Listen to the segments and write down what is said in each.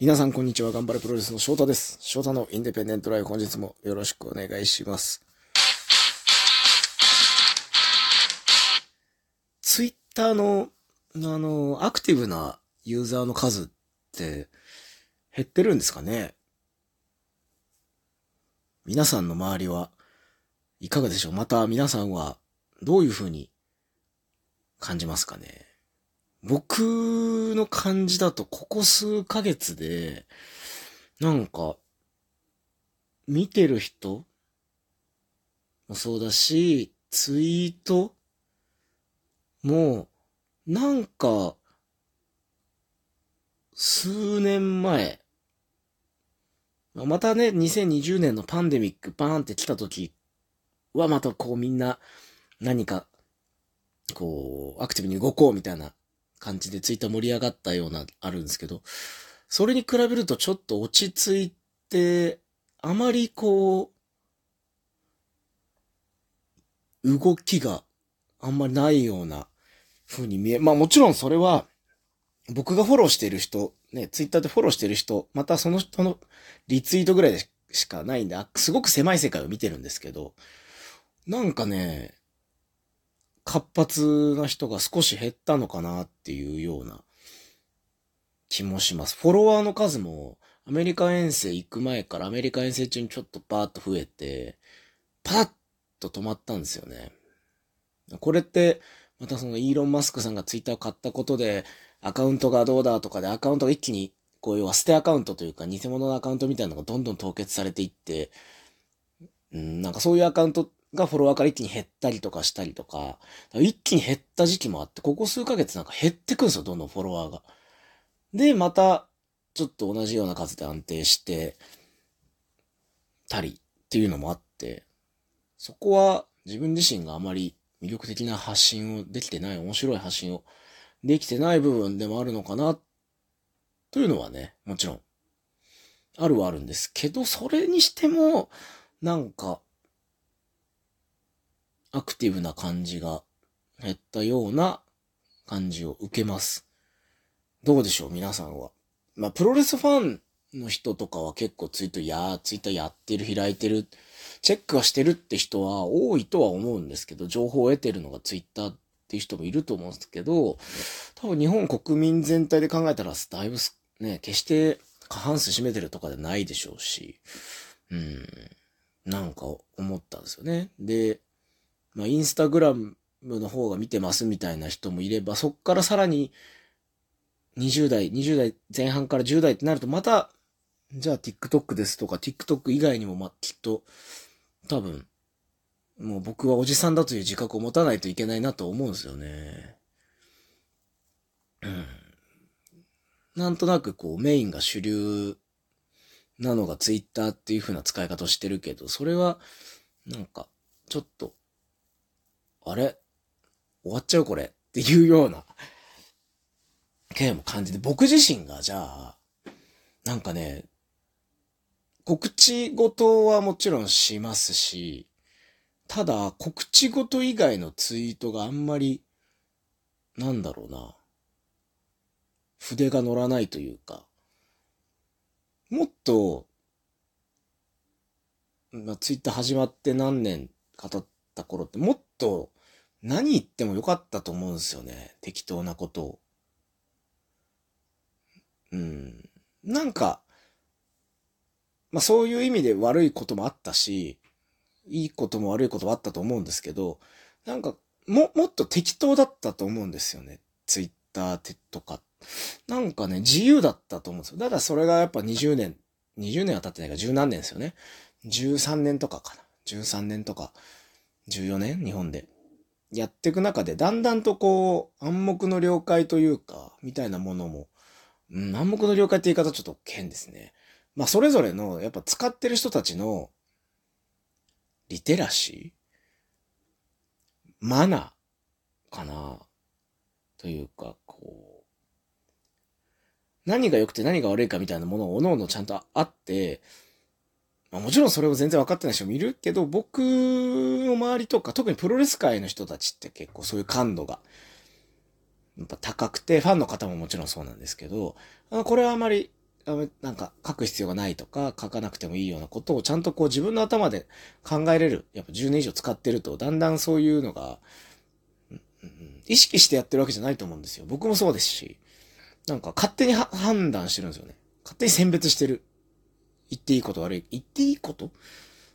皆さんこんにちは。頑張れプロレスの翔太です。翔太のインデペンデントライブ本日もよろしくお願いします。ツイッターの、あの、アクティブなユーザーの数って減ってるんですかね？皆さんの周りはいかがでしょう？また皆さんはどういう風に感じますかね？僕の感じだと、ここ数ヶ月で、なんか、見てる人もそうだし、ツイートも、なんか、数年前、またね、2020年のパンデミックバーンって来た時はまたこうみんな何か、こう、アクティブに動こうみたいな感じでツイッター盛り上がったような、あるんですけど、それに比べるとちょっと落ち着いて、あまりこう、動きがあんまりないような風に見え、まあもちろんそれは、僕がフォローしてる人、ね、ツイッターでフォローしてる人、またその人のリツイートぐらいしかないんで、すごく狭い世界を見てるんですけど、なんかね、活発な人が少し減ったのかなっていうような気もします。フォロワーの数もアメリカ遠征行く前からアメリカ遠征中にちょっとバーッと増えて、パッと止まったんですよね。これって、またそのイーロン・マスクさんがツイッターを買ったことで、アカウントがどうだとかでアカウントが一気に、こう要は捨てアカウントというか偽物のアカウントみたいなのがどんどん凍結されていって、うん、なんかそういうアカウントがフォロワーから一気に減ったりとかしたりとか、一気に減った時期もあって、ここ数ヶ月なんか減ってくんですよ、どんどんフォロワーが。で、また、ちょっと同じような数で安定して、たりっていうのもあって、そこは自分自身があまり魅力的な発信をできてない、面白い発信をできてない部分でもあるのかな、というのはね、もちろん、あるはあるんですけど、それにしても、なんか、アクティブな感じが減ったような感じを受けます。どうでしょう皆さんは。まあ、プロレスファンの人とかは結構ツイートや、ツイッターやってる、開いてる、チェックはしてるって人は多いとは思うんですけど、情報を得てるのがツイッターっていう人もいると思うんですけど、多分日本国民全体で考えたら、だいぶね、決して過半数占めてるとかでないでしょうし、うん、なんか思ったんですよね。で、まあ、インスタグラムの方が見てますみたいな人もいれば、そっからさらに20代、20代前半から10代ってなるとまた、じゃあ TikTok ですとか TikTok 以外にもまきっと多分、もう僕はおじさんだという自覚を持たないといけないなと思うんですよね。うん。なんとなくこうメインが主流なのが Twitter っていう風な使い方をしてるけど、それはなんかちょっとあれ？終わっちゃうこれ？っていうような、件も感じて、僕自身がじゃあ、なんかね、告知ごとはもちろんしますし、ただ告知ごと以外のツイートがあんまり、なんだろうな、筆が乗らないというか、もっと、まあ、ツイッター始まって何年か経った頃ってもっと何言ってもよかったと思うんですよね。適当なことを。うん。なんか、まあそういう意味で悪いこともあったし、いいことも悪いこともあったと思うんですけど、なんか、も、もっと適当だったと思うんですよね。ツイッターとか。なんかね、自由だったと思うんですよ。ただそれがやっぱ20年、20年は経ってないから十何年ですよね。13年とかかな。13年とか、14年？日本で。やっていく中で、だんだんとこう、暗黙の了解というか、みたいなものも、うん、暗黙の了解って言い方ちょっと変ですね。まあ、それぞれの、やっぱ使ってる人たちの、リテラシーマナーかなというか、こう、何が良くて何が悪いかみたいなものを各々ちゃんとあって、まあもちろんそれを全然分かってない人もいるけど、僕の周りとか、特にプロレス界の人たちって結構そういう感度が、やっぱ高くて、ファンの方ももちろんそうなんですけど、あこれはあまりなんか書く必要がないとか書かなくてもいいようなことをちゃんとこう自分の頭で考えれる。やっぱ10年以上使ってるとだんだんそういうのが、意識してやってるわけじゃないと思うんですよ。僕もそうですし。なんか勝手に判断してるんですよね。勝手に選別してる。言っていいこと悪い。言っていいこと？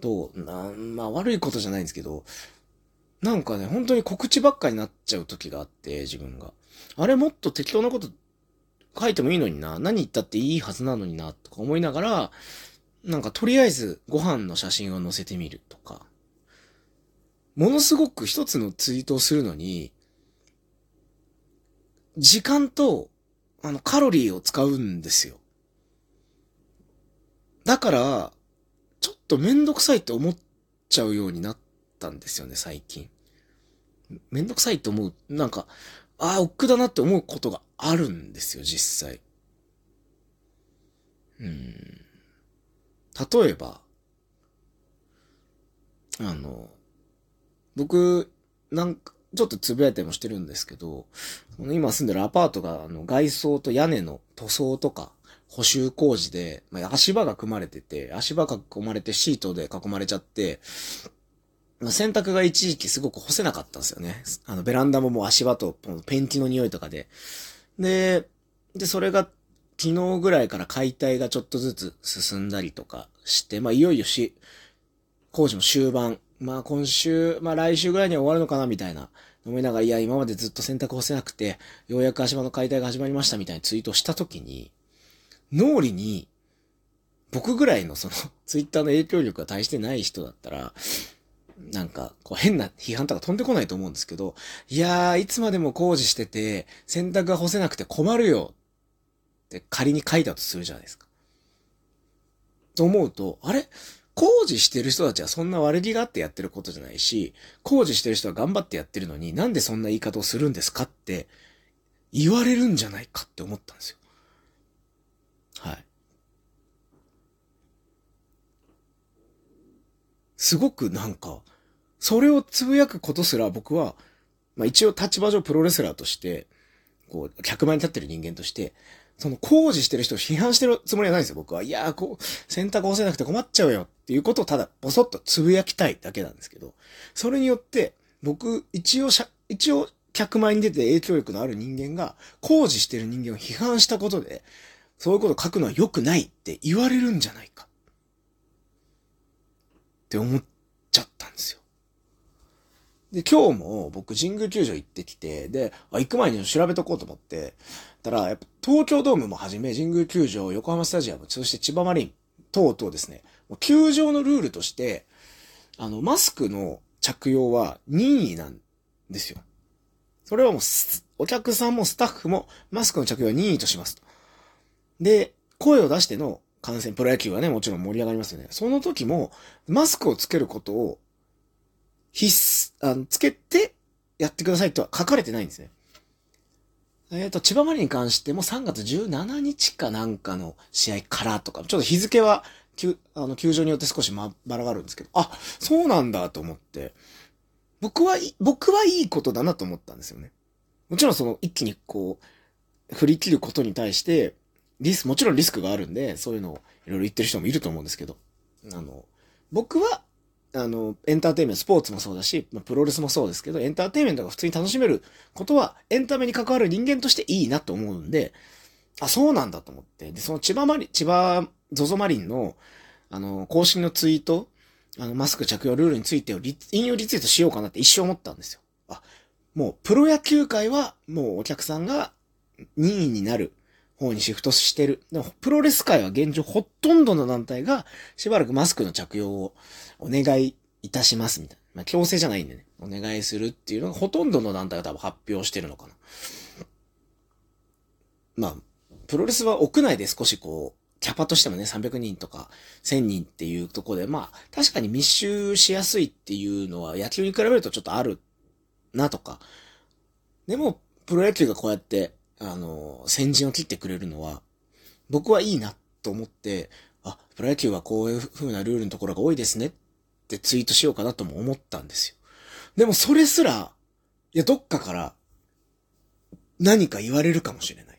と、な、まあ悪いことじゃないんですけど、なんかね、本当に告知ばっかになっちゃう時があって、自分が。あれもっと適当なこと書いてもいいのにな、何言ったっていいはずなのにな、とか思いながら、なんかとりあえずご飯の写真を載せてみるとか、ものすごく一つのツイートをするのに、時間と、あの、カロリーを使うんですよ。だから、ちょっとめんどくさいって思っちゃうようになったんですよね、最近。めんどくさいって思う。なんか、ああ、億劫だなって思うことがあるんですよ、実際。うん。例えば、あの、僕、なんか、ちょっとつぶやいたりもしてるんですけど、今住んでるアパートが、あの、外装と屋根の塗装とか、補修工事で、まあ、足場が組まれてて、足場が組まれてシートで囲まれちゃって、まあ、洗濯が一時期すごく干せなかったんですよね。あの、ベランダももう足場とペンキの匂いとかで。で、で、それが昨日ぐらいから解体がちょっとずつ進んだりとかして、まあ、いよいよし、工事も終盤。まあ、今週、まあ、来週ぐらいには終わるのかな、みたいな。思いながら、いや、今までずっと洗濯干せなくて、ようやく足場の解体が始まりました、みたいなツイートしたときに、脳裏に、僕ぐらいのその、ツイッターの影響力が大してない人だったら、なんか、こう変な批判とか飛んでこないと思うんですけど、いやー、いつまでも工事してて、洗濯が干せなくて困るよって仮に書いたとするじゃないですか。と思うと、あれ？工事してる人たちはそんな悪気があってやってることじゃないし、工事してる人は頑張ってやってるのになんでそんな言い方をするんですかって言われるんじゃないかって思ったんですよ。はい。すごくなんか、それをつぶやくことすら僕は、まあ一応立場上プロレスラーとして、こう、100万に立ってる人間として、その工事してる人を批判してるつもりはないんですよ、僕は。いやー、こう、洗濯干せなくて困っちゃうよっていうことをただ、ぼそっとつぶやきたいだけなんですけど、それによって、僕、一応一応、100万に出て影響力のある人間が、工事してる人間を批判したことで、そういうこと書くのは良くないって言われるんじゃないか。って思っちゃったんですよ。で、今日も僕神宮球場行ってきて、で、あ、行く前に調べとこうと思って、たら、やっぱ東京ドームもはじめ、神宮球場、横浜スタジアム、そして千葉マリン、等々ですね、もう球場のルールとして、あの、マスクの着用は任意なんですよ。それはもう、お客さんもスタッフもマスクの着用は任意としますと。で、声を出しての感染、プロ野球はね、もちろん盛り上がりますよね。その時も、マスクをつけることを、必須、あの、つけてやってくださいとは書かれてないんですね。えっ、ー、と、千葉マリに関しても3月17日かなんかの試合からとか、ちょっと日付は、あの、球場によって少しま、ばらがあるんですけど、あ、そうなんだと思って、僕は、僕はいいことだなと思ったんですよね。もちろんその、一気にこう、振り切ることに対して、リス、もちろんリスクがあるんで、そういうのをいろいろ言ってる人もいると思うんですけど、あの、僕は、あの、エンターテインメント、スポーツもそうだし、プロレスもそうですけど、エンターテインメントが普通に楽しめることは、エンタメに関わる人間としていいなと思うんで、あ、そうなんだと思って。で、その千葉マリ、千葉、ゾゾマリンの、あの、公式のツイート、あの、マスク着用ルールについてを引用リツイートしようかなって一生思ったんですよ。あ、もう、プロ野球界は、もうお客さんが任意になる。方にシフトしてる。でも、プロレス界は現状ほとんどの団体がしばらくマスクの着用をお願いいたしますみたいな。まあ、強制じゃないんでね。お願いするっていうのがほとんどの団体が多分発表してるのかな。まあ、プロレスは屋内で少しこう、キャパとしてもね、300人とか1000人っていうとこで、まあ、確かに密集しやすいっていうのは野球に比べるとちょっとあるなとか。でも、プロ野球がこうやってあの、先陣を切ってくれるのは、僕はいいなと思って、あ、プロ野球はこういう風なルールのところが多いですねってツイートしようかなとも思ったんですよ。でもそれすら、いや、どっかから何か言われるかもしれない。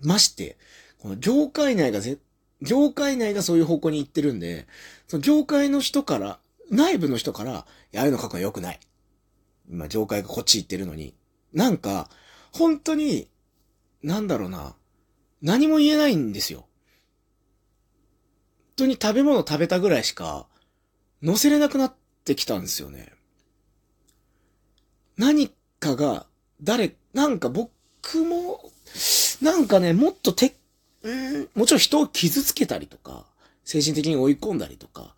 まして、この業界内がぜ、業界内がそういう方向に行ってるんで、その業界の人から、内部の人から、いや、ああいうの書くの良くない。今、業界がこっち行ってるのに。なんか、本当に、なんだろうな。何も言えないんですよ。本当に食べ物食べたぐらいしか、乗せれなくなってきたんですよね。何かが、誰、なんか僕も、なんかね、もっとて、うん、もちろん人を傷つけたりとか、精神的に追い込んだりとか、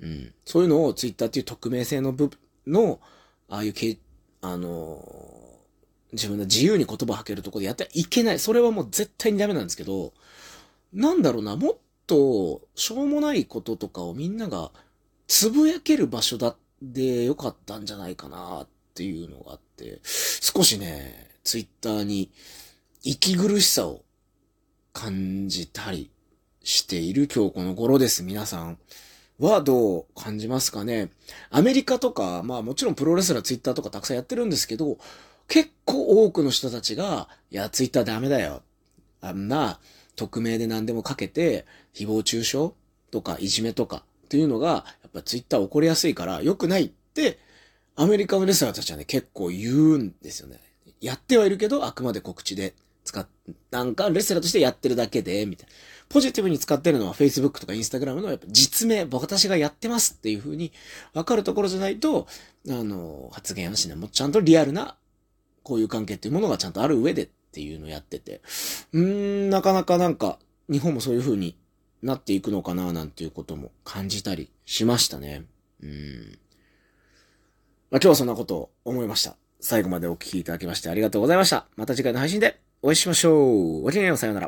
うん、そういうのをツイッターっていう匿名性の部分の、ああいうけ、あの、自分の自由に言葉を吐けるところでやってはいけない。それはもう絶対にダメなんですけど、なんだろうな、もっと、しょうもないこととかをみんなが、つぶやける場所だでよかったんじゃないかなっていうのがあって、少しね、ツイッターに息苦しさを感じたりしている今日この頃です。皆さんはどう感じますかね？アメリカとか、まあもちろんプロレスラーツイッターとかたくさんやってるんですけど、結構多くの人たちが、いや、ツイッターダメだよ。あんな、匿名で何でもかけて、誹謗中傷とかいじめとかっていうのが、やっぱツイッター起こりやすいから良くないって、アメリカのレスラーたちはね、結構言うんですよね。やってはいるけど、あくまで告知で使っ、なんかレスラーとしてやってるだけで、みたいな。ポジティブに使ってるのは Facebook とか Instagram のやっぱ実名、私がやってますっていう風に分かるところじゃないと、あの、発言はしない。もうちゃんとリアルな、こういう関係っていうものがちゃんとある上でっていうのをやってて、うーん、なかなかなんか、日本もそういう風になっていくのかななんていうことも感じたりしましたね。うん。まあ、今日はそんなことを思いました。最後までお聴きいただきましてありがとうございました。また次回の配信でお会いしましょう。ごきげんよう、さようなら。